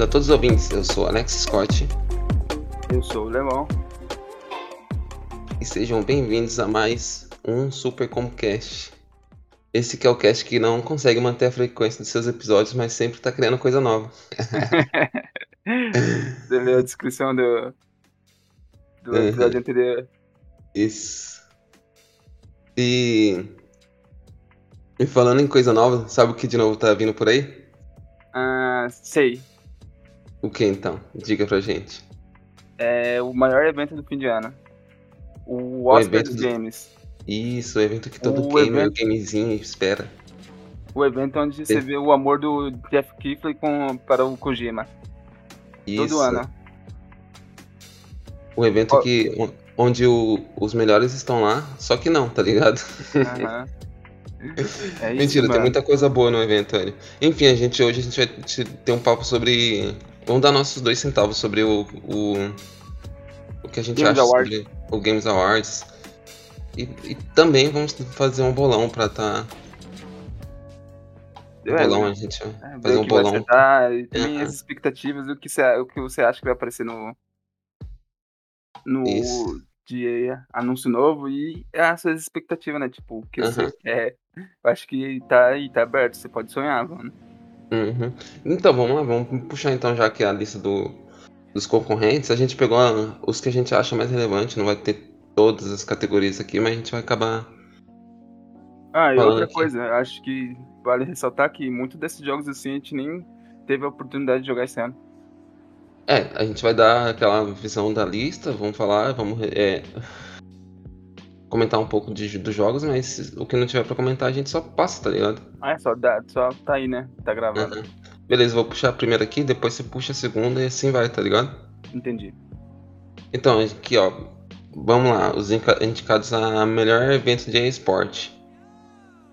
A todos os ouvintes, eu sou Alex Scott Eu sou o Lemão. e sejam bem-vindos a mais um Super Comcast. Esse que é o cast que não consegue manter a frequência dos seus episódios, mas sempre tá criando coisa nova. Você leu a descrição do, do Uhum. episódio anterior. Isso. E... e falando em coisa nova, sabe o que de novo tá vindo por aí? Ah, sei. O que então? Diga pra gente. É o maior evento do fim de ano. O O Oscar evento dos do- Games. Isso, o evento que todo O gamer, evento- gamezinho espera. O evento onde você vê o amor do Jeff Keighley com, para o Kojima. Isso. Todo ano. O evento Ó. que onde o- os melhores estão lá, só que não, tá ligado? É isso, Mentira, tem mano. muita coisa boa no evento, velho. Enfim, a gente hoje a gente vai te- ter um papo sobre. Vamos dar nossos dois centavos sobre o. O, o que a gente Games acha Awards. sobre o Games Awards. E, e também vamos fazer um bolão pra tá. Um É, bolão, a gente vai É, fazer o um bolão. acertar e também Aham. as expectativas do que, você, o que você acha que vai aparecer no no Isso. de anúncio novo e as suas expectativas, né? Tipo, o que Aham. você quer. Eu acho que tá aí, tá aberto, você pode sonhar, mano. Uhum. Então vamos lá, vamos puxar então já aqui a lista do, dos concorrentes. A gente pegou a- os que a gente acha mais relevante, não vai ter todas as categorias aqui, mas a gente vai acabar. Ah, e outra aqui. coisa, acho que vale ressaltar que muitos desses jogos assim a gente nem teve a oportunidade de jogar esse ano. É, a gente vai dar aquela visão da lista, vamos falar, vamos é, comentar um pouco de, dos jogos, mas o que não tiver pra comentar a gente só passa, tá ligado? Ah, é só, dá, só tá aí, né? Tá gravado. Uhum. Beleza, vou puxar a primeira aqui, depois você puxa a segunda e assim vai, tá ligado? Entendi. Então, aqui ó, vamos lá, os indicados a melhor evento de eSport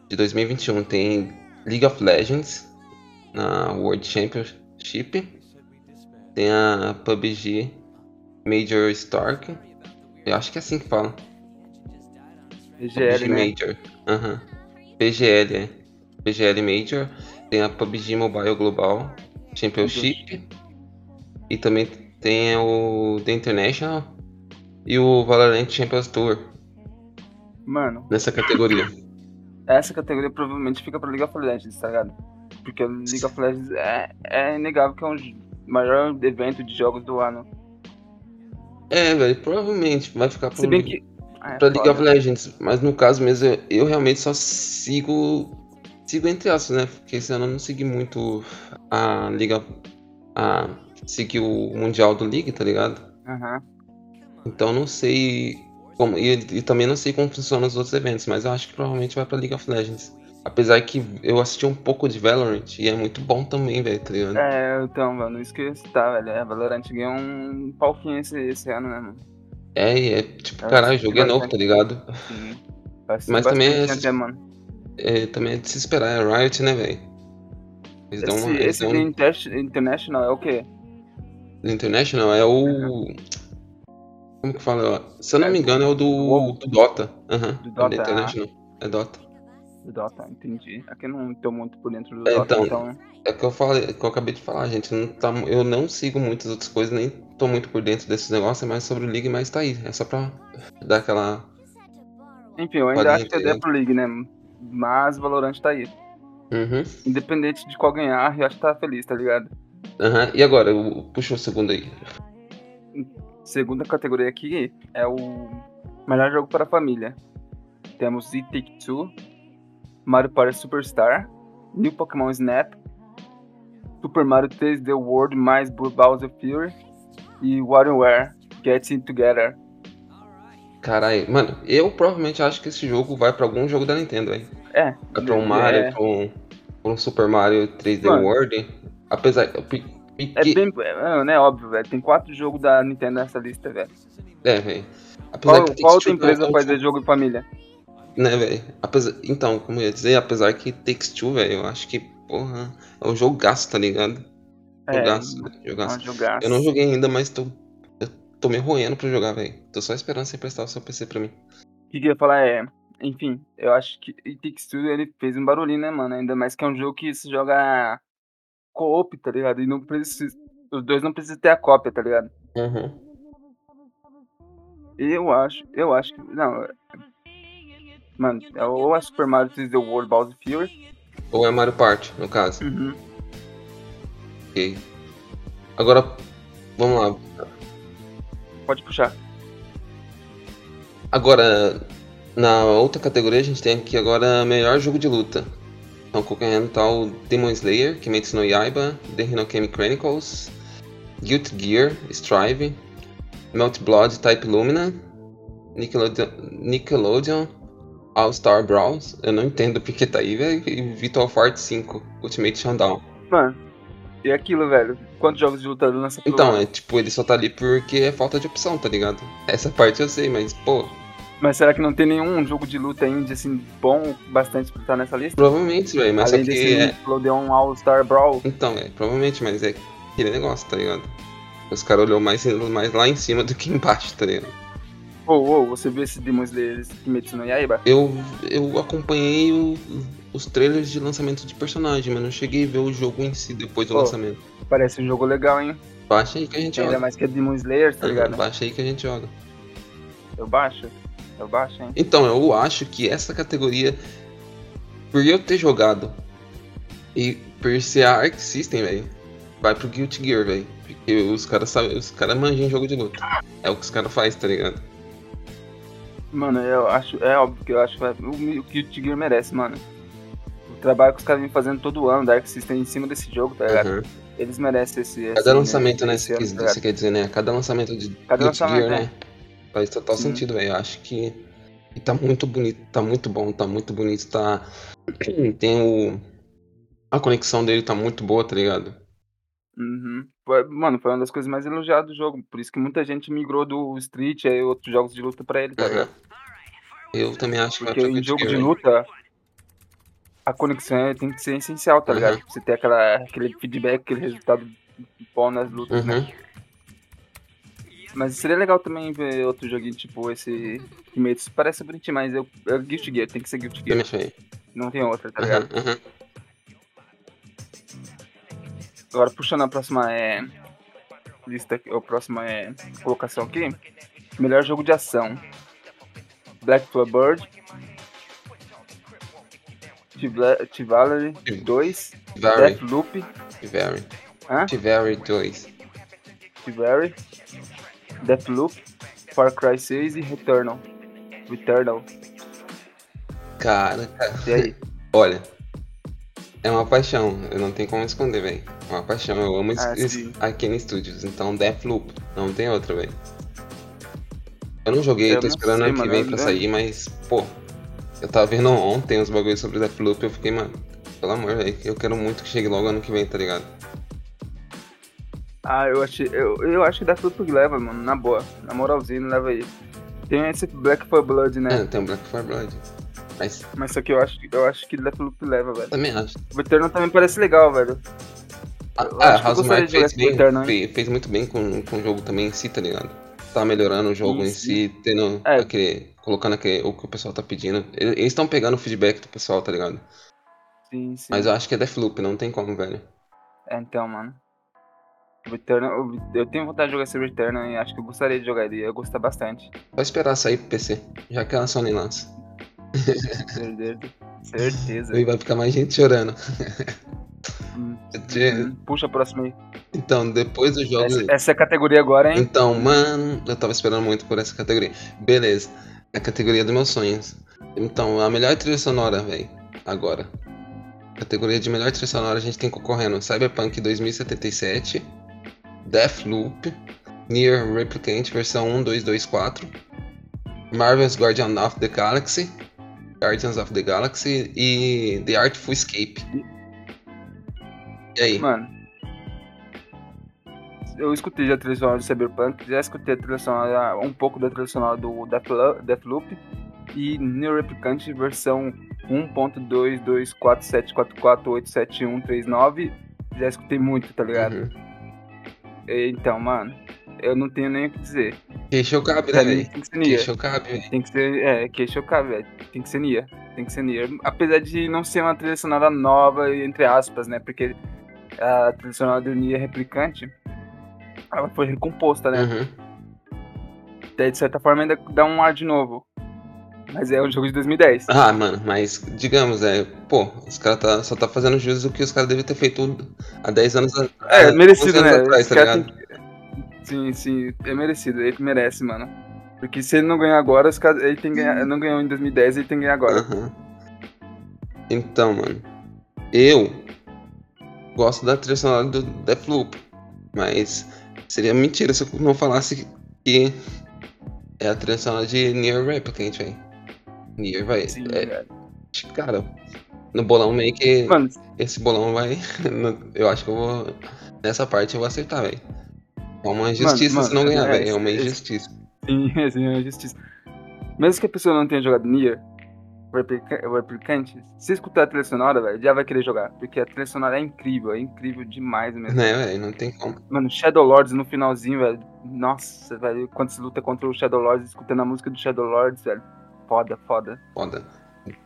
de 2021 tem League of Legends na World Championship, tem a PUBG Major Stark, eu acho que é assim que fala, PUBG né? Major, aham, PGL, é, PGL Major, tem a PUBG Mobile Global Championship e também tem o The International e o Valorant Champions Tour Mano, nessa categoria. essa categoria provavelmente fica pra League of Legends, tá ligado? Porque o League of Legends é, é inegável que é um maior evento de jogos do ano. É, velho, provavelmente vai ficar Se pro, bem que. É pra League of. Legends, mas no caso mesmo eu, eu realmente só sigo sigo entre aspas, né? Porque esse ano eu não segui muito a Liga a seguir o mundial do League, tá ligado? Aham. Então não sei como e, e também não sei como funcionam os outros eventos, mas eu acho que provavelmente vai pra League of Legends. Apesar que eu assisti um pouco de Valorant e é muito bom também, velho, tá ligado? É, então, mano, isso que eu ia citar, velho. É, Valorant ganhou um palquinho esse, esse ano, né, mano? É, e é tipo, Eu caralho, o assisti jogo é novo, tá ligado? Sim. Mas também é- até, mano. É, também é de se esperar, é Riot, né, velho? Eles dão Esse, uma. Eles esse dão... Inter- International é o quê? The International é o. Como que fala? Se eu não É me engano, é o do, do Dota. Aham. Do é Dota, The International. É Dota. Do Dota, entendi. Aqui eu não tô muito por dentro do É, Dota, então. então. É que eu falei, que eu acabei de falar, gente. Não tá, eu não sigo muitas outras coisas, nem tô muito por dentro desses negócios, é mais sobre o League, mas tá aí. É só pra dar aquela. Enfim, eu ainda Pode acho que é der pro League, né? Mas Valorant tá aí. Uhum. Independente de qual ganhar, eu acho que tá feliz, tá ligado? Aham. E agora, puxa o segundo aí. Segunda categoria aqui é o melhor jogo para a família. Temos It Take Two, Mario Party Superstar, New Pokémon Snap, Super Mario 3D World mais Bowser Fury e WarioWare Getting Together. Caralho, mano, eu provavelmente acho que esse jogo vai pra algum jogo da Nintendo, velho. É, Vai pra um Mario, é, pra, um, pra um Super Mario 3D Mano. World. Apesar. pe- pe- é bem, é, né, óbvio, velho. Tem quatro jogos da Nintendo nessa lista, velho. É, velho. Apesar Qual, que qual outra empresa faz jogo, em família? Né, velho? Apesar... Então, como eu ia dizer, apesar que Takes Two, velho, eu acho que, porra, é um jogaço, tá ligado? É, Jogaço, é um jogaço. jogaço. Eu não joguei ainda, mas tô, eu tô me roendo pra jogar, velho. Tô só esperando você emprestar o seu PC pra mim. O que, que eu ia falar é. Enfim, eu acho que It Takes Two ele fez um barulhinho, né, mano? Ainda mais que é um jogo que se joga co-op, tá ligado? E não precisa. Os dois não precisam ter a cópia, tá ligado? Uhum. Eu acho, eu acho que. Não. Mano, é ou é Super Mario 3D World Bowser Fury. Ou é Mario Party, no caso. Uhum. Ok. Agora, vamos lá. Pode puxar. Agora, na outra categoria, a gente tem aqui agora melhor jogo de luta. Então, concorrendo tá o Demon Slayer, Kimetsu no Yaiba, The Hinokami Chronicles, Guilty Gear, Strive, Melt Blood Type Lumina, Nickelodeon, Nickelodeon All Star Brawls, eu não entendo porque tá aí, velho, e Vital Fight 5, Ultimate Showdown. Mano, e aquilo, velho? Quantos jogos de luta lança pelo Então, é tipo, ele só tá ali porque é falta de opção, tá ligado? Essa parte eu sei, mas, pô, Mas será que não tem nenhum jogo de luta indie assim bom bastante pra estar nessa lista? provavelmente, velho, mas Além só que desse é, Nickelodeon All Star Brawl. Então, é, provavelmente, mas é aquele negócio, tá ligado? Os caras olhou mais, mais lá em cima do que embaixo, tá ligado? Ô, ô, você viu esse Demon Slayer Kimetsu no Yaiba? Eu, eu acompanhei o- os trailers de lançamento de personagem, mas não cheguei a ver o jogo em si depois do Pô. lançamento. Parece um jogo legal, hein? Baixa aí que a gente Ainda joga. mais que é Demon Slayer, tá Aham, ligado? Baixa aí que a gente joga. Eu baixo. Eu baixo, hein? Então, eu acho que essa categoria, por eu ter jogado e por ser a Arc System, velho, vai pro Guilty Gear, velho. Porque os caras sabem, os caras manjam jogo de luta. É o que os caras fazem, tá ligado? Mano, eu acho. É óbvio que eu acho que o, o Guilty Gear merece, mano. O trabalho que os caras vêm fazendo todo ano, Dark System em cima desse jogo, tá ligado? Aham. Eles merecem esse. Cada lançamento, né? Você, tá você quer dizer, né? Cada lançamento de Cada lançamento, Gear, é. né? Faz total Sim. sentido, velho. Eu acho que e tá muito bonito, tá muito bom, tá muito bonito, tá. Tem o. A conexão dele tá muito boa, tá ligado? Uhum. Mano, foi uma das coisas mais elogiadas do jogo. Por isso que muita gente migrou do Street e outros jogos de luta pra ele, tá Aham. ligado? Eu também acho que vai Porque em jogo de luta, a conexão é- tem que ser essencial, tá Uhum. ligado? Pra Você ter aquela, aquele feedback, aquele resultado bom nas lutas, né? Uhum. Mas seria legal também ver outro joguinho tipo esse Kimetsu. Parece bonitinho, mas eu, é Guilty Gear, tem que ser Guilty Gear. Não tem outra, tá ligado? Aham, aham. Agora puxando a próxima é. Lista a próxima é. Colocação aqui. Melhor jogo de ação. Black Bird. Tivalery 2. Very, Deathloop. Very 2. Tivary. Deathloop. Far Cry 6 e Returnal. Returnal. Cara, cara, E aí? olha. É uma paixão, eu não tenho como esconder, velho. É uma paixão, eu amo Ah, es- sim. Arkane Studios, então Deathloop, não tem outra, velho. Eu não joguei, Eu tô esperando sei, ano que vem pra sair, mas, pô, eu tava vendo ontem os bagulhos sobre Deathloop e eu fiquei, mano, pelo amor, velho, eu quero muito que chegue logo ano que vem, tá ligado? Ah, eu achei. Eu, eu acho que Deathloop leva, mano. Na boa. Na moralzinha, leva aí. Tem esse Black for Blood, né? É, tem o Black for Blood. Mas Mas só que eu acho, eu acho que Deathloop leva, velho. também acho. O Eternal também parece legal, velho. Ah, Eu ah, acho House jogar fez, bem, fez, fez muito bem com, com o jogo também em si, tá ligado? Tá melhorando o jogo em Isso. si, tendo É. aquele. colocando aquele, o que o pessoal tá pedindo. Eles estão pegando o feedback do pessoal, tá ligado? Sim, sim. Mas eu acho que é Deathloop, não tem como, velho. É, então, mano. O- eu tenho vontade de jogar esse Returnal e acho que eu gostaria de jogar ele. Eu gostar bastante. Só esperar sair pro PC, já que a Sony lança. Certeza. Certeza. Aí vai ficar mais gente chorando. Hum, hum. Puxa a próxima aí. Então, depois do jogo. Essa, essa é a categoria agora, hein? Então, mano, eu tava esperando muito por essa categoria. Beleza, é a categoria dos meus sonhos. Então, a melhor trilha sonora, velho, agora. Categoria de melhor trilha sonora a gente tem concorrendo Cyberpunk 2077, Deathloop, Nier Replicant versão 1224, Marvel's Guardian of the Galaxy, Guardians of the Galaxy e The Artful Escape. E aí? Mano. Eu escutei já a trilha sonora do Cyberpunk, já escutei a trilha sonora, um pouco da trilha sonora do Deathlo- Deathloop e New Replicant versão 1.22474487139. Já escutei muito, tá ligado? Uhum. Então, mano, eu não tenho nem o que dizer. Queixo cabe, né, Pra mim velho? tem que ser Nia. Queixo cabe, velho. Tem que ser, é, que chocar, velho. Tem que ser Nia. Tem que ser Nia. Apesar de não ser uma trilha sonora nova, entre aspas, né? Porque a trilha sonora do Nier Replicante, ela foi recomposta, né? Uhum. Daí, de certa forma, ainda dá um ar de novo. Mas é um jogo de 2010. Ah, mano, mas digamos, é, pô, os caras tá, só tá fazendo jus do que os caras deveriam ter feito há 10 anos a- É, merecido, 11 anos né? atrás, tá ligado? tem Sim, sim, é merecido. Ele merece, mano. Porque se ele não ganhar agora, ele tem que ganhar, não ganhou em 2010, ele tem que ganhar agora. Aham. Então, mano, eu gosto da trilha sonora do Deathloop, mas seria mentira se eu não falasse que é a trilha sonora de Nier Replicant, velho. Nier, vai. Sim, é, cara, no bolão meio que Mano, esse bolão vai. eu acho que eu vou. Nessa parte eu vou acertar, velho. É uma injustiça mano, se não ganhar, é, velho. É uma injustiça. sim, sim, é justiça. Mesmo que a pessoa não tenha jogado Nier, o replica- o replicante, se escutar a trilha sonora, velho, já vai querer jogar. Porque a trilha sonora é incrível, é incrível demais mesmo. Né, velho? Não tem como. Mano, Shadow Lords no finalzinho, velho. Nossa, velho, quando você luta contra o Shadow Lords, escutando a música do Shadow Lords, velho. Foda, foda. Foda.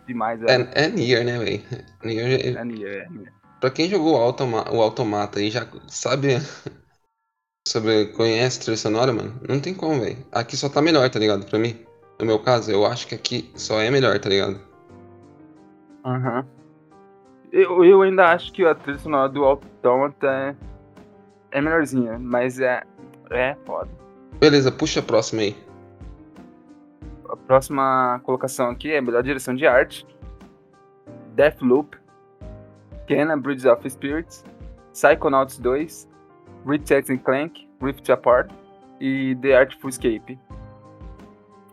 Demais, velho. É, é Nier, né, velho? Nier, É Nier, é Nier. Pra quem jogou o, automa o Automata e já sabe sobre. conhece trilha sonora, mano, não tem como, velho. Aqui só tá melhor, tá ligado? Pra mim. No meu caso, eu acho que aqui só é melhor, tá ligado? Aham. Eu, eu ainda acho que a trilha sonora do Automata é, é melhorzinha, mas é, é foda. Beleza, puxa a próxima aí. A próxima colocação aqui é melhor direção de arte. Deathloop, Kena Bridges of Spirits, Psychonauts 2, Ratchet and Clank, Rift Apart e The Artful Escape.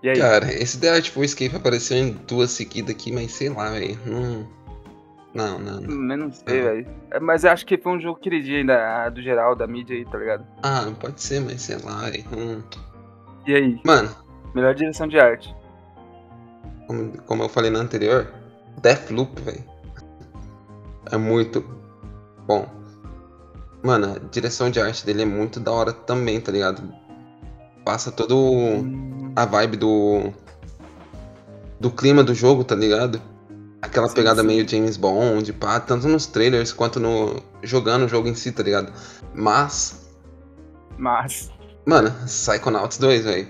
E aí? Cara, esse The Artful Escape apareceu em duas seguidas aqui, mas sei lá, velho. Não. Não, não, não. Hum, Eu não sei, Ah. velho. É, Mas eu acho que foi um jogo queridinho ainda, do geral, da mídia aí, tá ligado? Ah, pode ser, mas sei lá, velho. Hum. E aí? Mano, Melhor direção de arte. como, como eu falei na anterior, Deathloop, velho. É muito bom. Mano, a direção de arte dele é muito da hora também, tá ligado? Passa todo a vibe do. do clima do jogo, tá ligado? Aquela Sim, pegada sim. meio James Bond, pá, tanto nos trailers quanto no. jogando o jogo em si, tá ligado? Mas. Mas, Mano, Psychonauts 2, velho.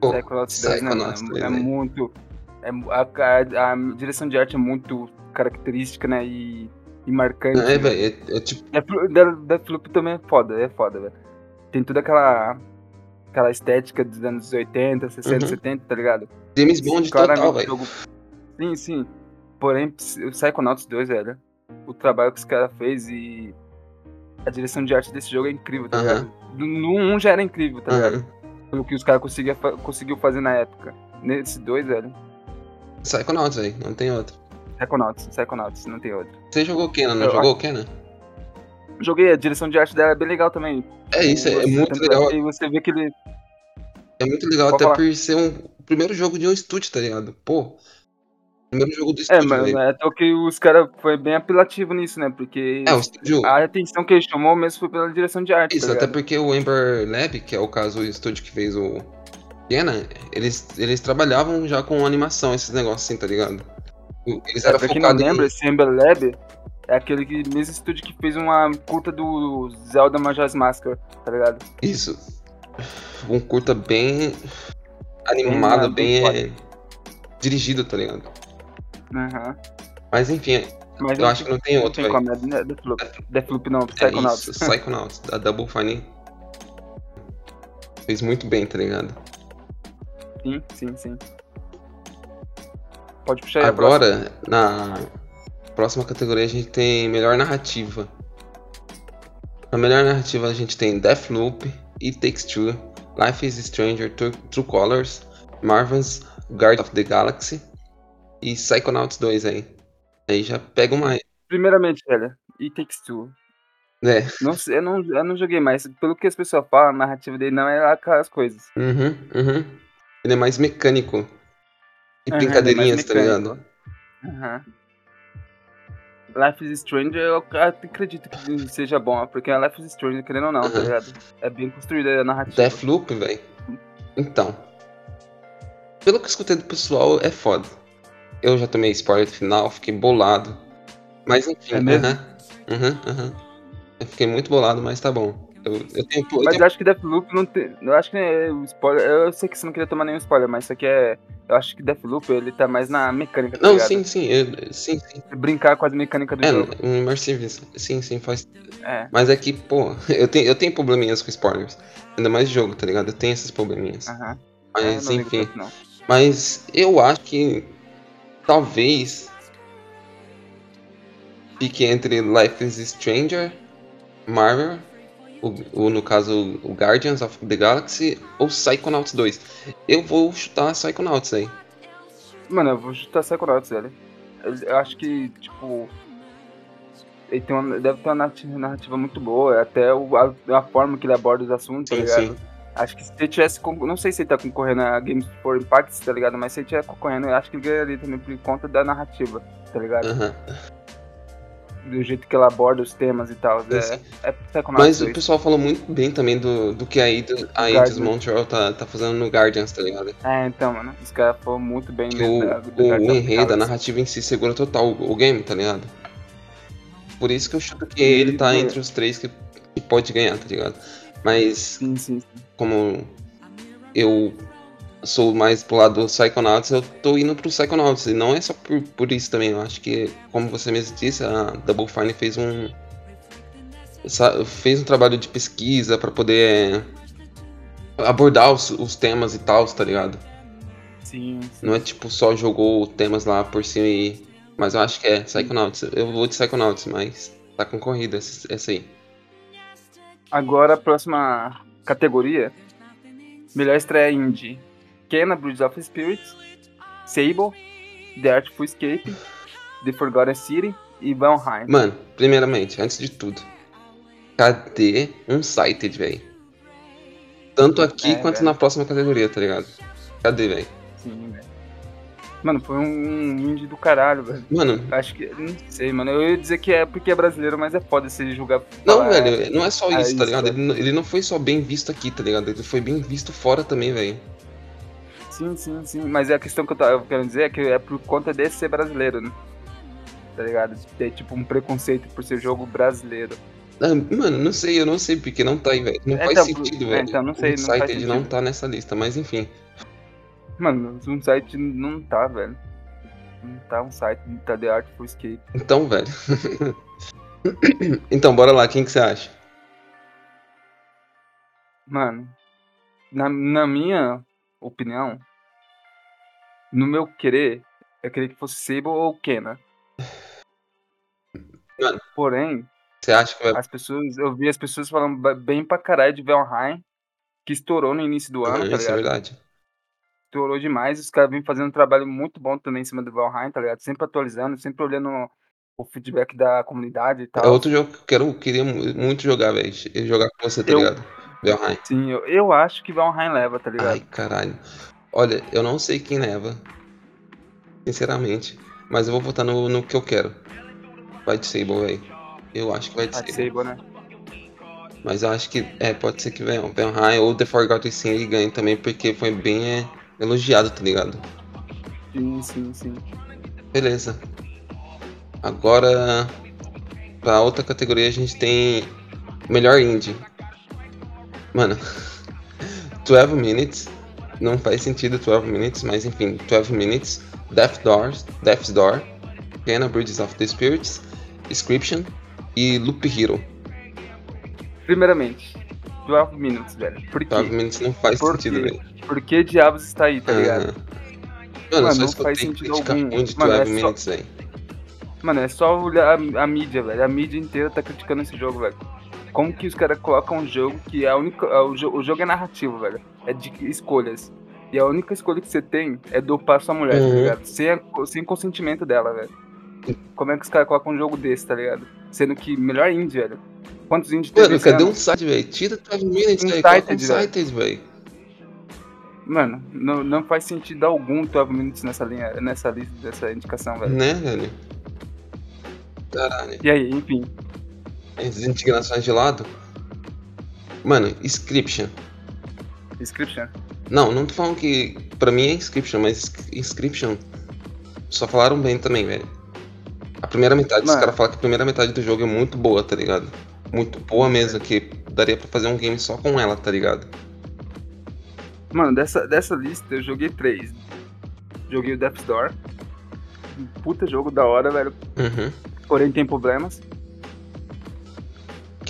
Psychonauts 2, né, Psychonauts mano? 2, É velho. muito. É, a, a- a direção de arte é muito característica, né? E, e marcante. É, velho, é, é tipo. Deathloop- Death- Deathloop também é foda, é foda, velho. Tem toda aquela. aquela estética dos anos 80, 60, Uhum. 70, tá ligado? James Bond Claramente, total, velho. jogo- Sim, sim. Porém, o Psychonauts 2, velho. O trabalho que os caras fez e. A direção de arte desse jogo é incrível, tá Aham. ligado? No no 1 já era incrível, tá ligado? Aham. Pelo que os caras conseguiam conseguiu fazer na época. Nesse 2, velho. Psychonauts, velho, não tem outro. Psychonauts, Psychonauts, não tem outro. Você jogou Kenan, não Eu jogou Kenan? Joguei, a direção de arte dela é bem legal também. É isso, é, é muito legal. E você vê que ele. É muito legal Pode até falar. por ser um primeiro jogo de um estúdio, tá ligado? Pô. Primeiro jogo do É, estúdio, mas velho. é até que os caras foi bem apelativo nisso, né? Porque É, estúdio. a atenção que ele chamou mesmo foi pela direção de arte. Isso, tá até porque o Ember Lab, que é o caso o estúdio que fez o Kenan, eles, eles trabalhavam já com animação, esses negócios assim, tá ligado? Eles É, eram pra quem não focados em- lembra, esse Ember Lab é aquele que, mesmo estúdio que fez uma curta do Zelda Majora's Mask, tá ligado? Isso. Um curta bem animado, bem bem, é, dirigido, tá ligado? Aham. Mas enfim, Mas eu acho que não tem outro, velho. é Deathloop. Deathloop não, É Psychonauts. isso, Psychonauts, da Double Fine. Fez muito bem, tá ligado? sim, sim, sim. Pode puxar aí. Agora, na próxima categoria, a gente tem melhor narrativa. Na melhor narrativa, a gente tem Deathloop, It Takes Two, Life is Stranger, True, True Colors, Marvel's Guard of the Galaxy e Psychonauts 2 aí. Aí já pega uma. Primeiramente, velho, It Takes Two. É. Não, eu, não, eu não joguei, mas pelo que as pessoas falam, a narrativa dele não é aquelas coisas. Uhum, uhum. Ele é mais mecânico. E Aham, brincadeirinhas, é tá ligado? Aham. Life is Strange, eu acredito que seja bom, porque a Life is Strange, querendo ou não, tá Aham. ligado? É bem construída a narrativa. Deathloop, velho. Então. Pelo que eu escutei do pessoal, é foda. Eu já tomei spoiler do final, fiquei bolado. Mas enfim, É mesmo? aham. Aham, aham. Eu fiquei muito bolado, mas tá bom. Eu, eu tenho, eu Mas tenho- eu acho que Deathloop não tem. Eu acho que é o spoiler. Eu sei que você não queria tomar nenhum spoiler, mas isso aqui é. Eu acho que Deathloop ele tá mais na mecânica. Tá Não, ligado? sim, sim, eu- sim, sim. Brincar com as mecânicas do É, jogo. um immersive, sim, sim, faz. É. Mas é que, pô, eu tenho, eu tenho probleminhas com spoilers. Ainda mais de jogo, tá ligado? Eu tenho esses probleminhas. Aham. É, Mas, ligo enfim. tanto. Mas eu acho que talvez fique entre Life is Stranger, Marvel, o, o- no caso o Guardians of the Galaxy ou Psychonauts 2. Eu vou chutar Psychonauts aí. Mano, eu vou chutar Psychonauts, velho. Eu, eu acho que, tipo. Ele tem uma, deve ter uma narrativa, muito boa, até o, a, a forma que ele aborda os assuntos, tá Sim, ligado? sim. Acho que se ele tivesse. Não sei se ele tá concorrendo a Games for Impact, tá ligado? Mas se ele tivesse concorrendo, eu acho que ele ganharia também por conta da narrativa, tá ligado? Aham. Do jeito que ela aborda os temas e tal. É, é Psychonauts Mas o 2. pessoal falou muito bem também do, do que a Eidos, a Guardians. Montreal tá, tá fazendo no Guardians, tá ligado? É, então, mano. Os caras foram muito bem Que mesmo o, da- do o enredo, a narrativa em si segura total o, o game, tá ligado? Por isso que eu chuto que ele tá entre os três que, que pode ganhar, tá ligado? Mas Sim, sim, sim. como eu sou mais pro lado do Psychonauts, eu tô indo pro Psychonauts. E não é só por, por isso também. Eu acho que, como você mesmo disse, a Double Fine fez um. fez um trabalho de pesquisa pra poder abordar os, os temas e tal, tá ligado? Sim, sim. Não é tipo só jogou temas lá por cima e. Mas eu acho que é Psychonauts. Eu vou de Psychonauts, mas tá concorrida essa, essa aí. Agora a próxima categoria. Melhor estreia indie. Kena Bridge of Spirits, Sable, The Artful Escape, The Forgotten City e Valheim. Mano, primeiramente, antes de tudo, cadê um Sighted, velho? Tanto aqui É, quanto velho. na próxima categoria, tá ligado? Cadê, velho? Sim, velho. Mano, foi um indie do caralho, velho. Mano, Acho que. Não sei, mano. Eu ia dizer que é porque é brasileiro, mas é foda se julgar. não, velho, não é só isso, tá ligado? Ele, não- ele não foi só bem visto aqui, tá ligado? Ele foi bem visto fora também, velho. Sim, sim, sim. Mas a questão que eu tava querendo dizer é que é por conta desse ser brasileiro, né? Tá ligado? Ter tipo um preconceito por ser jogo brasileiro. Ah, Mano, não sei, eu não sei porque não tá aí, velho. Não É, faz então, sentido, é, velho. então, não sei, o não faz Sighted não tá nessa lista, mas enfim. Mano, um site não tá, velho. Não tá um site, tá The Artful Escape. Então, velho. então, bora lá, quem que você acha? Mano, na, na minha opinião, no meu querer, eu queria que fosse Sable ou Kena. Mano. Porém, Você acha que vai. as pessoas, eu vi as pessoas falando bem pra caralho de Valheim, que estourou no início do ano, Ah, tá isso é ligado? verdade. Estourou demais, os caras vêm fazendo um trabalho muito bom também em cima do Valheim, tá ligado? Sempre atualizando, sempre olhando o feedback da comunidade e tal. É outro jogo que eu quero, queria mu- muito jogar, velho. Jogar com você, tá Eu- ligado? Valheim. Sim, eu, eu acho que Valheim leva, tá ligado? Ai, caralho. Olha, eu não sei quem leva. Sinceramente. Mas eu vou votar no, no que eu quero. Vai de Sable, velho. Eu acho que vai de A de Sable. Sable, né? Mas eu acho que, é, pode ser que venha Valheim ou The Forgotten Sin ganhe também, porque foi bem é, elogiado, tá ligado? Sim, sim, sim. Beleza. Agora, pra outra categoria, a gente tem melhor indie. Mano, 12 Minutes. Não faz sentido 12 Minutes, mas enfim, 12 Minutes. Death Doors, Death's Door, Kena Bridges of the Spirits, Inscription e Loop Hero. Primeiramente, 12 Minutes, velho. Por quê? 12 Minutes não faz Por sentido, velho. Por que diabos está aí, tá ligado? Mano, Mano, só não faz sentido algum. de Mano, é 12 só- Minutes, velho. Mano, é só olhar a, a mídia, velho. A mídia inteira tá criticando esse jogo, velho. Como que os caras colocam um jogo que é a única. é o, jo- o jogo é narrativo, velho. É de escolhas. E a única escolha que você tem é dopar sua mulher, Uhum. tá ligado? Sem, a- sem consentimento dela, velho. Como é que os caras colocam um jogo desse, tá ligado? Sendo que melhor indie, velho. Quantos indies teve Mano, cadê ano? um site, velho? Tira 12 Minutes, velho. Coloca um. Sighted, velho. Mano, não, não faz sentido algum 12 Minutes nessa linha, nessa lista, dessa indicação, velho. Né, velho? Caralho. E aí, enfim. Indignações de lado. Mano, Inscription. Inscription. Não, não tô falando que. Pra mim é Inscription, mas Inscription. Só falaram bem também, velho. A primeira metade, os caras falam que a primeira metade do jogo é muito boa, tá ligado? muito boa mesmo, que daria pra fazer um game só com ela, tá ligado? Mano, dessa, dessa lista eu joguei três. Joguei o Death's Door. Puta jogo da hora, velho. Uhum. Porém tem problemas.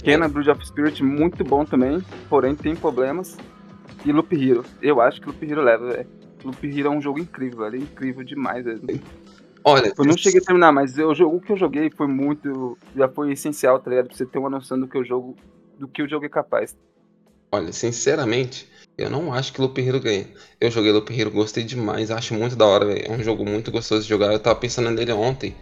Kena Brood of Spirit, muito bom também. Porém tem problemas. E Loop Hero. Eu acho que Loop Hero leva, velho. Loop Hero é um jogo incrível, velho. É incrível demais, velho. Olha, Eu não cheguei a terminar, mas eu, o que eu joguei foi muito. Já foi essencial, tá ligado? Pra você ter uma noção do que o jogo. Do que o jogo é capaz. olha, sinceramente, eu não acho que Loop Hero ganha. Eu joguei Loop Hero, gostei demais, acho muito da hora, velho. É um jogo muito gostoso de jogar. Eu tava pensando nele ontem.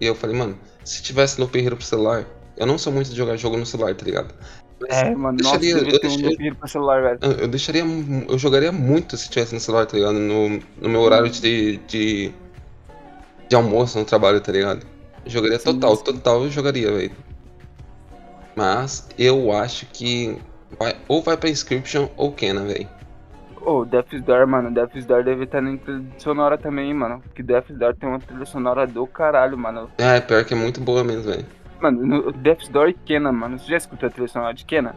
E eu falei, mano, se tivesse Loop Hero pro celular, eu não sou muito de jogar jogo no celular, tá ligado? Mas É, mano, nossa, deixaria- devia eu ter um deixaria- pra celular, velho. Eu eu deixaria. Eu jogaria muito se tivesse no celular, tá ligado? No, no meu horário de, de. de almoço no trabalho, tá ligado? Eu jogaria Sim, total, sim. total eu jogaria, velho. Mas eu acho que. Vai, ou vai pra Inscription ou Kena, velho. Ô, Death's Door, mano, Death's Door deve estar na trilha sonora também, mano. Que Death's Door tem uma trilha sonora do caralho, mano. É, pior que é muito boa mesmo, velho. Mano, no Death's Door e Kena, mano. Você já escutou a trilha sonora de Kena?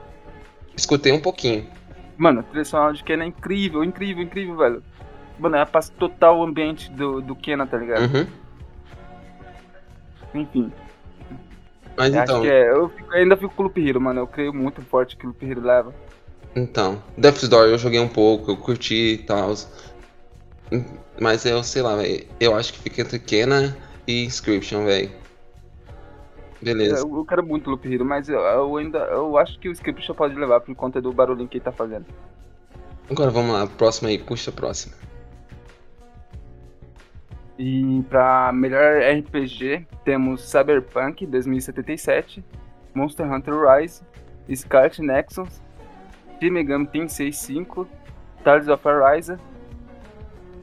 Escutei um pouquinho. Mano, a trilha sonora de Kena é incrível, incrível, incrível, velho. Mano, ela passa total o ambiente do, do Kena, tá ligado? Uhum. Enfim, Mas eu então, acho que é. Eu, fico- eu ainda fico com o Loop Hero, mano. Eu creio muito forte que o Loop Hero leva. então. Death's Door eu joguei um pouco, eu curti e tal. Mas eu sei lá, velho. Eu acho que fica entre Kena e Inscription, velho. Beleza. Eu, eu quero muito Loop Hero, mas eu, eu ainda. Eu acho que o Script já pode levar por conta do barulhinho que ele tá fazendo. Agora vamos lá, próxima aí, puxa a próxima. E pra melhor RPG, temos Cyberpunk 2077, Monster Hunter Rise, Scarlet Nexus, Shin Megami Tensei 5, Tales of Arise. Aí,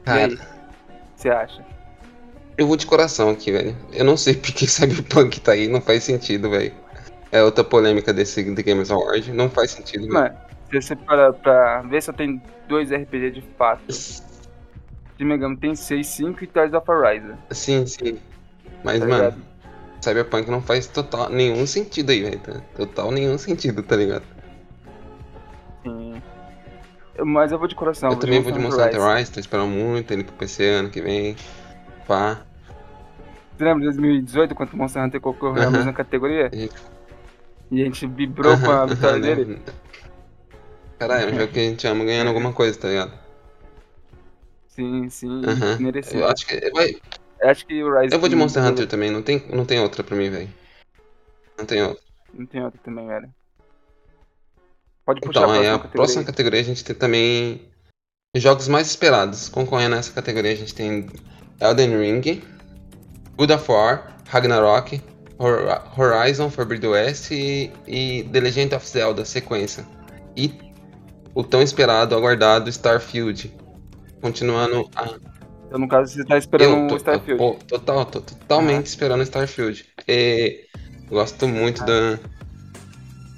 Cara, o que você acha? Eu vou de coração aqui, velho. Eu não sei porque Cyberpunk tá aí, não faz sentido, velho. É outra polêmica desse The Games Award, não faz sentido, velho. Mano, se você para pra ver se tem dois RPG de fato, Shin Megami Tensei 5 e Tales of Arise. Sim, sim. Mas, Tá mano, ligado? Cyberpunk não faz total nenhum sentido aí, velho. tá? Total nenhum sentido, tá ligado? Sim. Mas eu vou de coração. eu também vou de Monster Hunter Rise, tô esperando muito ele pro PC ano que vem. Pá. Você lembra de 2018, quando o Monster Hunter concorreu na Aham. mesma categoria? E- E a gente vibrou com a vitória aham, dele? né? Caralho, é um jogo que a gente ama ganhando alguma coisa, tá ligado? Sim, sim, mereceu. Eu acho que. Vai, Acho que o Rise. eu vou de Monster Hunter também, não tem, não tem outra pra mim, velho. Não tem outra. Não tem outro também, velho. Pode puxar Então, a aí próxima a categoria. próxima categoria a gente tem também jogos mais esperados. Concorrendo nessa categoria a gente tem Elden Ring, God of War, Ragnarok, Hor- Horizon Forbidden West e, e The Legend of Zelda sequência. E o tão esperado, aguardado Starfield. Continuando a Então, no caso, você tá esperando eu o Starfield. pô, total, tô totalmente esperando Starfield. E gosto muito da,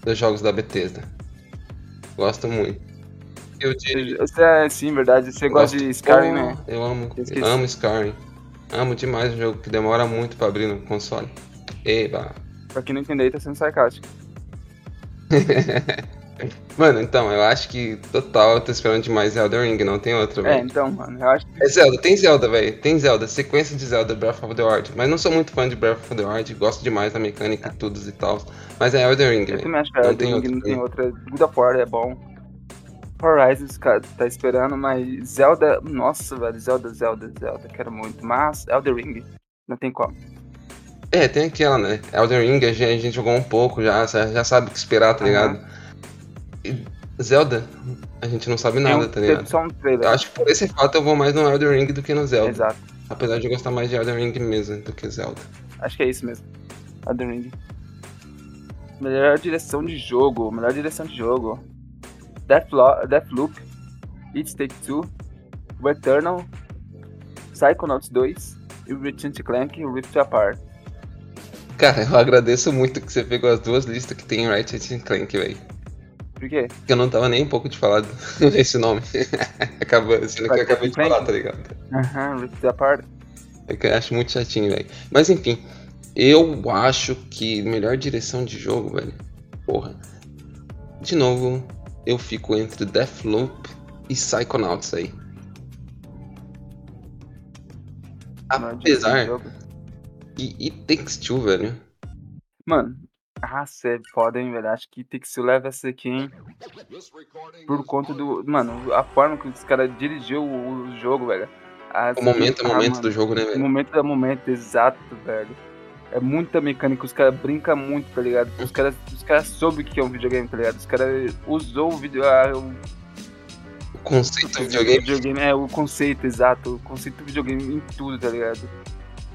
dos jogos da Bethesda. Gosto muito. Eu diria. Você é, sim, verdade. Você gosta de Skyrim, né? Eu amo, Eu amo Skyrim. Amo demais um jogo que demora muito pra abrir no console. Eba. Pra quem não entender, tá sendo sarcástico. Mano, então, eu acho que total eu tô esperando demais Elden Ring, não tem outra, É, velho. então, mano, eu acho que É Zelda, tem Zelda, velho. Tem Zelda, sequência de Zelda Breath of the Wild. Mas não sou muito fã de Breath of the Wild, gosto demais da mecânica e tudo e tal. Mas é Elden Ring, eu velho. também acho que Elden Ring não tem outra. God of War é bom. Horizon, tá esperando, mas Zelda. Nossa, velho, Zelda, Zelda, Zelda, quero muito. Mas Elden Ring, não tem como. É, tem aquela, né? Elden Ring a gente, a gente jogou um pouco já, já sabe o que esperar, tá ligado? E Zelda, a gente não sabe nada, um- tá ligado? só um trailer. Eu acho que por esse fato eu vou mais no Elden Ring do que no Zelda. Exato. Apesar de eu gostar mais de Elden Ring mesmo do que Zelda. Acho que é isso mesmo. Elden Ring. Melhor direção de jogo. Melhor direção de jogo. Deathlo- Deathloop. It Take Two. O Eternal. Psychonauts 2. E o Return Clank Rift Apart. Cara, eu agradeço muito que você pegou as duas listas que tem Ratchet and Clank, velho. Por quê? Porque eu não tava nem um pouco de falar esse nome. Acabou sendo que eu acabei de falar, tá ligado? Aham, Rift Apart. É que eu acho muito chatinho, velho. Mas enfim, eu acho que melhor direção de jogo, velho. Porra. De novo, eu fico entre Deathloop e Psychonauts aí. Apesar e It Takes Two, velho. Mano, ah, é foda, hein, velho. Acho que Takes Two leva essa aqui, hein. Por conta do. Mano, a forma que os caras dirigiu o jogo, velho. As... O momento é o momento do jogo, né, velho? O momento é o momento, exato, velho. É muita mecânica, os caras brincam muito, tá ligado? Os caras os cara soube o que é um videogame, tá ligado? Os caras usou o vídeo. Ah, o... o conceito do videogame. videogame. É, o conceito, exato. O conceito do videogame em tudo, tá ligado?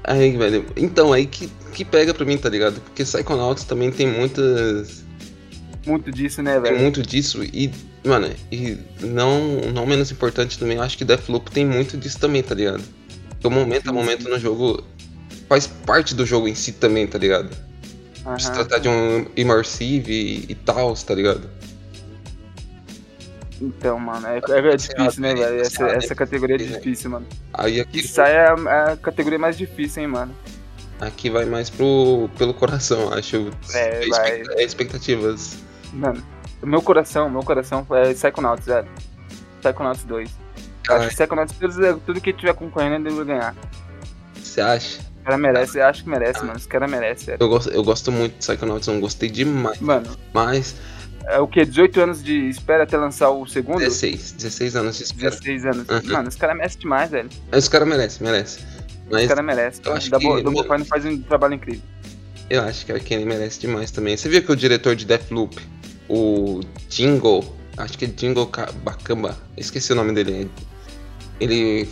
Aí, velho. Então, aí que, que pega pra mim, tá ligado? Porque Psychonauts também tem muitas. Muito disso, né, velho? Tem muito disso e, mano, e não, não menos importante também, eu acho que Deathloop tem muito disso também, tá ligado? Porque o momento a momento no jogo faz parte do jogo em si também, tá ligado? Uhum. Se tratar de um immersive e, e tal, tá ligado? Então, mano, é, é, difícil, né, velho? Essa, essa categoria é difícil, mano. Aí aqui... Isso aí é a, é a, categoria mais difícil, hein, mano. Aqui vai mais pro, pelo coração, acho. É, é vai. É expectativas. Mano, meu coração, meu coração é Psychonauts, velho. Psychonauts 2. Ai. Acho que Psychonauts, tudo, tudo que tiver concorrendo, ele vai ganhar. Você acha? Os caras merecem, acho que merece, mano. Os caras merecem, Eu gosto, eu gosto muito de Psychonauts, eu gostei demais. Mano. Mas é o que? 18 anos de espera até lançar o segundo? 16, 16 anos de espera. 16 anos. Uhum. Mano, os caras merecem demais, velho. Os caras merecem, merecem. Mas os caras merecem. Eu acho Double, que... Double Fine faz um trabalho incrível. Eu acho que a Arkane merece demais também. Você viu que o diretor de Deathloop, o Jingle, acho que é Jingle Bacamba, esqueci o nome dele. Ele,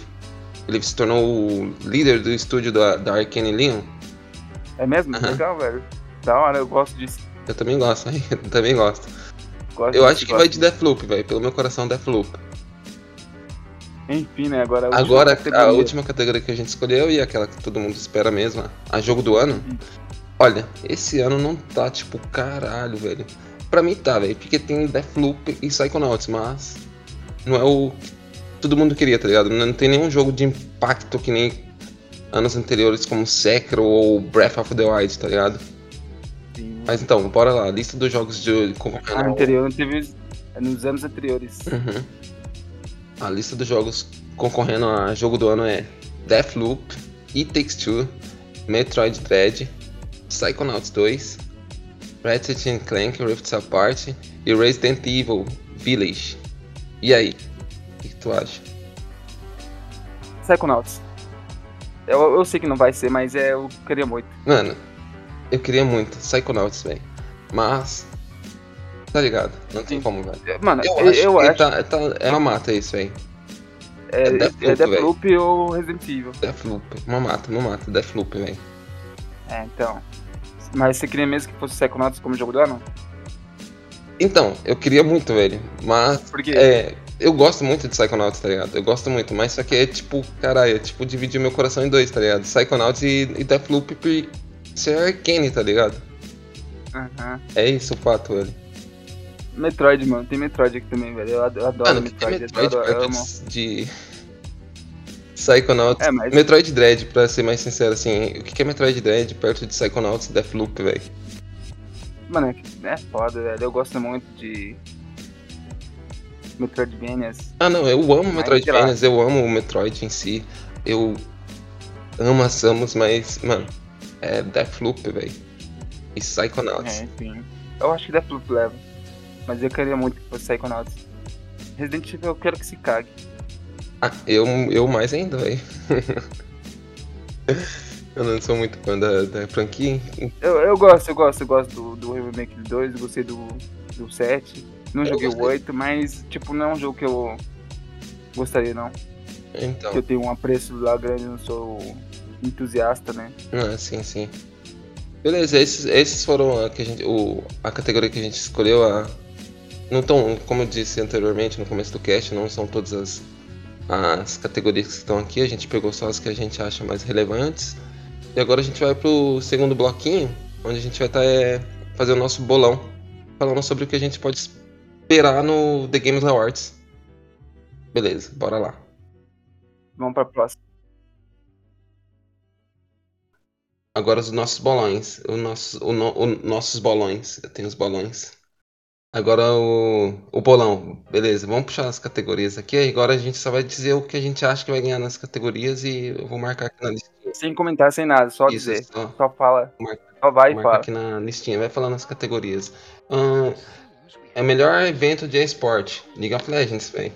ele se tornou o líder do estúdio da, da Arkane Leon. É mesmo? Uhum. Legal, velho. Da hora, eu gosto disso. Eu também gosto, eu também gosto. Gosto eu acho que vai de Deathloop, velho. Pelo meu coração, Deathloop. Enfim, né? Agora a, Agora, a última categoria que a gente escolheu e aquela que todo mundo espera mesmo, a jogo do ano. Olha, esse ano não tá tipo caralho, velho. Pra mim tá, velho, porque tem Deathloop e Psychonauts, mas não é o que todo mundo queria, tá ligado? Não tem nenhum jogo de impacto que nem anos anteriores como Sekiro ou Breath of the Wild, tá ligado? Mas então, bora lá. Lista dos jogos de. Ah, anterior, teve nos anos anteriores. Uhum. A lista dos jogos concorrendo a jogo do ano é Deathloop, It Takes Two, Metroid Dread, Psychonauts 2, Ratchet Clank Rifts Apart e Resident Evil Village. E aí? Tu acha? Psychonauts. Eu, eu sei que não vai ser, mas é, eu queria muito. Mano, eu queria muito Psychonauts, velho. Mas. Tá ligado? Não tem como, velho. Mano, eu, eu acho. Eu acho... Tá, tá, é uma mata isso, velho. É, é Deathloop, é Deathloop ou Resident Evil. Deathloop. Uma mata, uma mata. Deathloop, velho. É, então. Mas você queria mesmo que fosse Psychonauts como jogo do ano? Então, eu queria muito, velho. Mas. Por quê? É, eu gosto muito de Psychonauts, tá ligado? Eu gosto muito, mas só que é tipo, caralho, é tipo dividir meu coração em dois, tá ligado? Psychonauts e, e Deathloop isso é Arkane, tá ligado? Uhum. É isso o fato, velho. Metroid, mano. Tem Metroid aqui também, velho. Eu adoro mano, Metroid. Metroid adoro, perto amo. de Psychonauts. É, mas... Metroid Dread, pra ser mais sincero, assim. O que é Metroid Dread perto de Psychonauts e Deathloop, velho? Mano, é, é foda, velho. Eu gosto muito de Metroidvanias. Ah, não, eu amo Metroidvanias, eu amo o Metroid em si. Eu amo a Samus, mas, mano, é Deathloop, velho. E Psychonauts. É, sim. Eu acho que Deathloop leva. Mas eu queria muito que fosse Psychonauts. Resident Evil eu quero que se cague. Ah, eu, eu mais ainda, velho. eu não sou muito fã da, da franquia. Eu, eu gosto, eu gosto, eu gosto do, do Remake 2, gostei do, do 7. Não joguei o 8, mas tipo, não é um jogo que eu gostaria não. Então. Que eu tenho um apreço lá grande, não sou entusiasta, né? Ah, sim, sim. Beleza, esses, esses foram a, que a, gente, o, a categoria que a gente escolheu. A, não tão, como eu disse anteriormente no começo do cast, não são todas as, as categorias que estão aqui. A gente pegou só as que a gente acha mais relevantes. E agora a gente vai pro segundo bloquinho, onde a gente vai estar tá, é, fazendo o nosso bolão, falando sobre o que a gente pode esperar no The Games Awards. Beleza, bora lá. Vamos para a próxima. Agora os nossos bolões. O nosso, o, no, o nossos bolões. Eu tenho os bolões. Agora o, o bolão. Beleza, vamos puxar as categorias aqui. Agora a gente só vai dizer o que a gente acha que vai ganhar nas categorias e eu vou marcar aqui na listinha. Sem comentar, sem nada, só Isso, dizer. só. Só fala. Marca- Só vai e fala. aqui na listinha, vai falando as categorias. Ahn, é melhor evento de esporte. League of Legends, velho.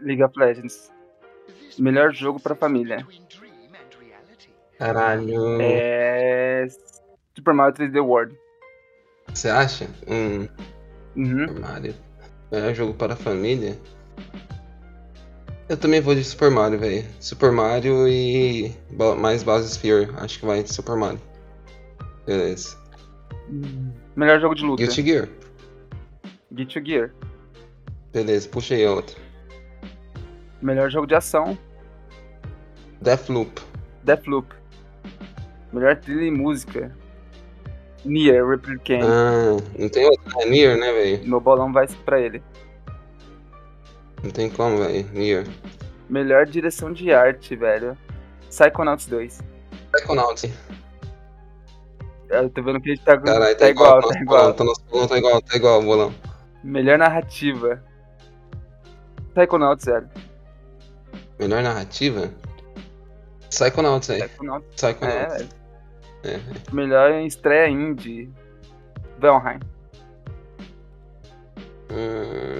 League of Legends. Melhor jogo pra família. Caralho. É. Super Mario 3D World. Você acha? Hum, Uhum. Super Mario. Melhor jogo para a família? Eu também vou de Super Mario, velho. Super Mario e mais Bowser's Fury. Acho que vai de Super Mario. Beleza. Melhor jogo de luta. Guilty Gear. Guilty Gear. Beleza, puxa aí outra. Melhor jogo de ação. Deathloop. Deathloop. Melhor trilha e música. Nier Replicant. Ah, não tem outra. É Nier, né, velho? Meu bolão vai pra ele. Não tem como, velho. Nier. Melhor direção de arte, velho. Psychonauts 2. Psychonauts. Eu tô vendo que a gente tá, Caralho, tá igual, tá nosso igual. tá nosso bolão, tá igual, tá igual, bolão. Melhor narrativa. Psychonauts, velho. Melhor narrativa? Psychonauts, aí. Psychonauts. É, Psychonauts. velho. É. Melhor estreia indie. Valheim.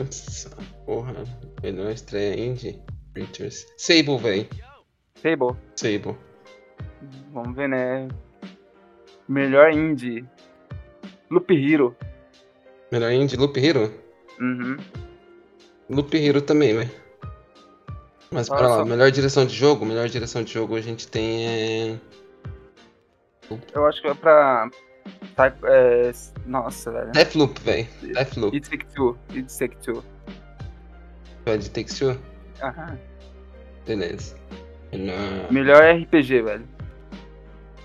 Essa porra. Melhor estreia indie. Creatures. Sable, véi. Fable. Sable. Vamos ver, né? Melhor indie. Loop Hero. Melhor indie, Loop Hero? Uhum. Loop Hero também, velho. Mas Olha para lá, só. melhor direção de jogo? Melhor direção de jogo a gente tem é. Eu acho que é pra. Tá, é, nossa, velho. Deathloop, velho. Deathloop. It's Take Two. It's Take Two. Vai de Take Two? Aham. Beleza. Melhor. Melhor RPG, velho.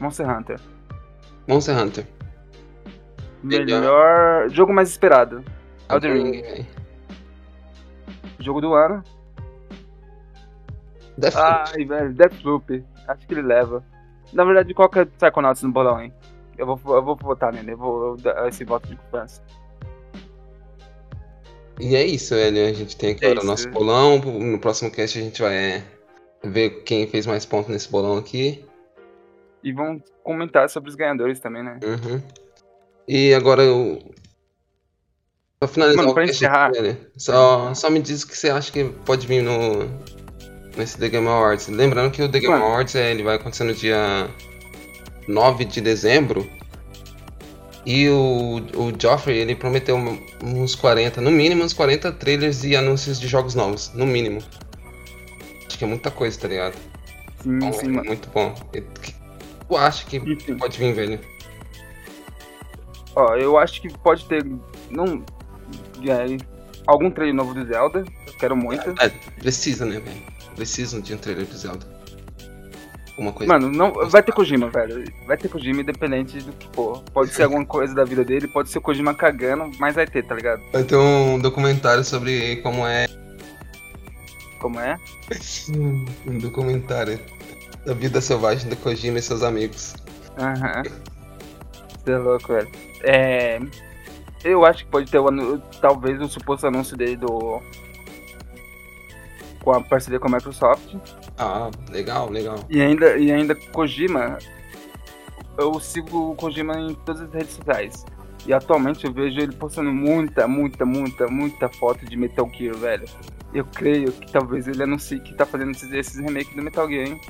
Monster Hunter. Monster Hunter. Melhor. Jogo mais esperado. Elden Ring. velho. Jogo do ano. Deathloop. Ai, velho. Deathloop. Acho que ele leva. Na verdade, qual que é Psychonauts no bolão, hein? Eu vou, eu vou votar nele. Eu vou dar esse voto de confiança. E é isso, velho. A gente tem aqui É agora o nosso bolão. No próximo cast a gente vai é, ver quem fez mais pontos nesse bolão aqui. E vão comentar sobre os ganhadores também, né? Uhum. E agora eu. Pra finalizar Mano, pra encerrar- só, só me diz o que você acha que pode vir no. Nesse The Game Awards. Lembrando que o The Game Mano. Awards é, ele vai acontecer no dia 9 de dezembro. E o, o Joffrey, ele prometeu uns 40, no mínimo uns 40 trailers e anúncios de jogos novos, no mínimo. Acho que é muita coisa, tá ligado? Sim, Bom, sim, é mano. muito bom. Eu acho que Enfim. pode vir, velho. Ó, eu acho que pode ter. Não. é, algum trailer novo do Zelda. Eu quero muito. É, precisa, né, velho? Precisam de um trailer do Zelda. Uma coisa. Mano, não, vai ter Kojima, velho. Vai ter Kojima independente do que for. Pode ser alguma coisa da vida dele, pode ser o Kojima cagando, mas vai ter, tá ligado? Vai ter um documentário sobre como é. Como é? Um documentário da vida selvagem do Kojima e seus amigos. Aham. Você é louco, velho. É. Eu acho que pode ter anu- talvez o suposto anúncio dele do. Com a parceria com a Microsoft. Ah, legal, legal. E ainda, e ainda Kojima, eu sigo o Kojima em todas as redes sociais. E atualmente eu vejo ele postando muita, muita, muita, muita foto de Metal Gear, velho. Eu creio que talvez ele anuncie que tá fazendo esses, esses remakes do Metal Gear, hein?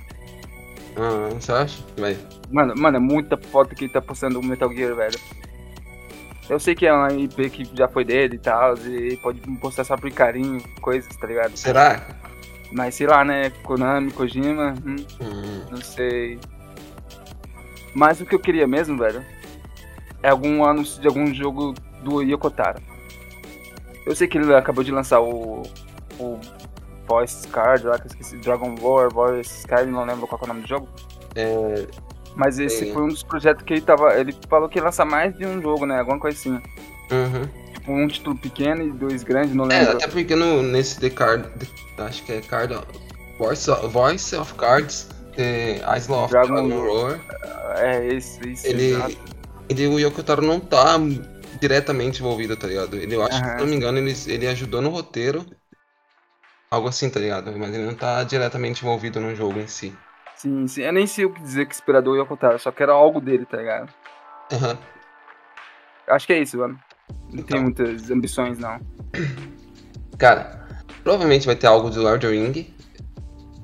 Ah, você acha? Vai. Mano, mano, é muita foto que ele tá postando do Metal Gear, velho. Eu sei que é uma IP que já foi dele e tal, e pode postar só por carinho, coisas, tá ligado? Será? Mas sei lá, né? Konami, Kojima, hum, Hum, Não sei. Mas o que eu queria mesmo, velho, é algum anúncio de algum jogo do Yokotaro. Eu sei que ele acabou de lançar o. o Voice Card lá, que eu esqueci, Dragon War, Voice Card, não lembro qual que é o nome do jogo. é, Mas esse Sei. foi um dos projetos que ele tava. Ele falou que ia lançar mais de um jogo, né? Alguma coisa assim. uhum. Tipo, um título pequeno e dois grandes, não É, lembro. até porque no, nesse The Card. The- acho que é Card. of- Voice of, Voice of Cards. Isle of Dragon Dragon Roar. É, isso, isso. Ele, exato. ele, o Yokotaro não tá diretamente envolvido, tá ligado? Ele, eu acho que, Aham. se não me engano, ele, ele ajudou no roteiro. Algo assim, tá ligado? Mas ele não tá diretamente envolvido no jogo em si. Sim, sim. Eu nem sei o que dizer que inspirador o Yokotaro, só que era algo dele, tá ligado? Aham. Acho que é isso, mano. Não Então. tem muitas ambições, não. Cara, provavelmente vai ter algo do Elden Ring.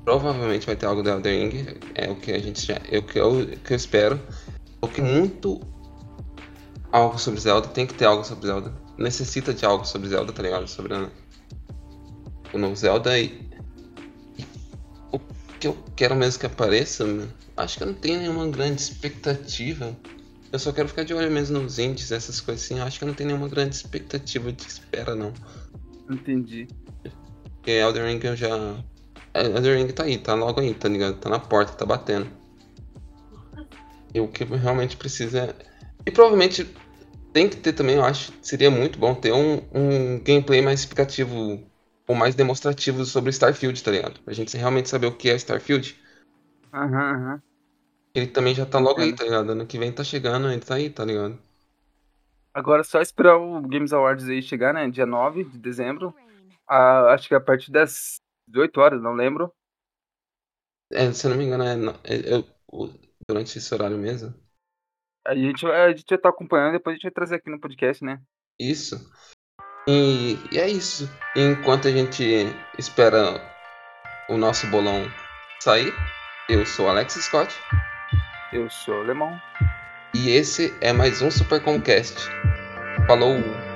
Provavelmente vai ter algo do Elden Ring. É o que a gente já. É o que eu, o que eu espero. Porque muito algo sobre Zelda. Tem que ter algo sobre Zelda. Necessita de algo sobre Zelda, tá ligado? Sobre a- o novo Zelda e. o que eu quero mesmo que apareça, mano, acho que eu não tenho nenhuma grande expectativa. Eu só quero ficar de olho mesmo nos indies, essas coisas assim. Eu acho que eu não tenho nenhuma grande expectativa de espera, não. Entendi. Porque Elden Ring eu já. é, Elden Ring tá aí, tá logo aí, tá ligado? Tá na porta, tá batendo. E o que realmente precisa é. E provavelmente tem que ter também, eu acho, seria muito bom ter um, um gameplay mais explicativo ou mais demonstrativo sobre Starfield, tá ligado? Pra gente realmente saber o que é Starfield. Aham, aham. Ele também já tá logo aí, tá ligado? Ano que vem tá chegando, ele tá aí, tá ligado? Agora é só esperar o Games Awards aí chegar, né? Dia 9 de dezembro. Ah, acho que a partir das 18 horas, não lembro. É, se eu não me engano, é, é- o- durante esse horário mesmo. A gente, a gente vai estar acompanhando, depois a gente vai trazer aqui no podcast, né? Isso. E, e é isso. Enquanto a gente espera o nosso bolão sair, eu sou Alex Scott Eu sou o Lemão. e esse é mais um Super Comcast. Falou!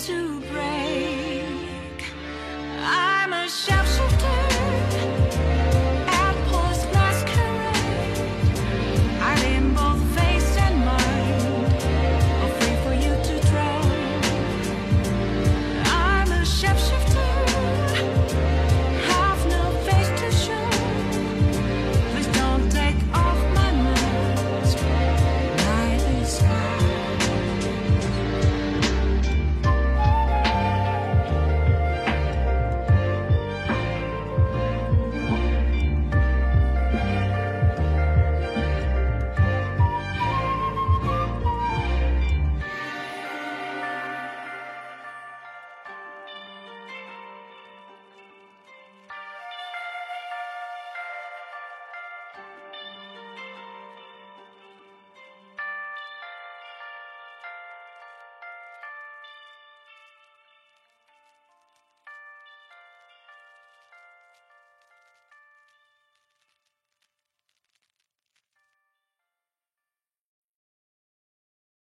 to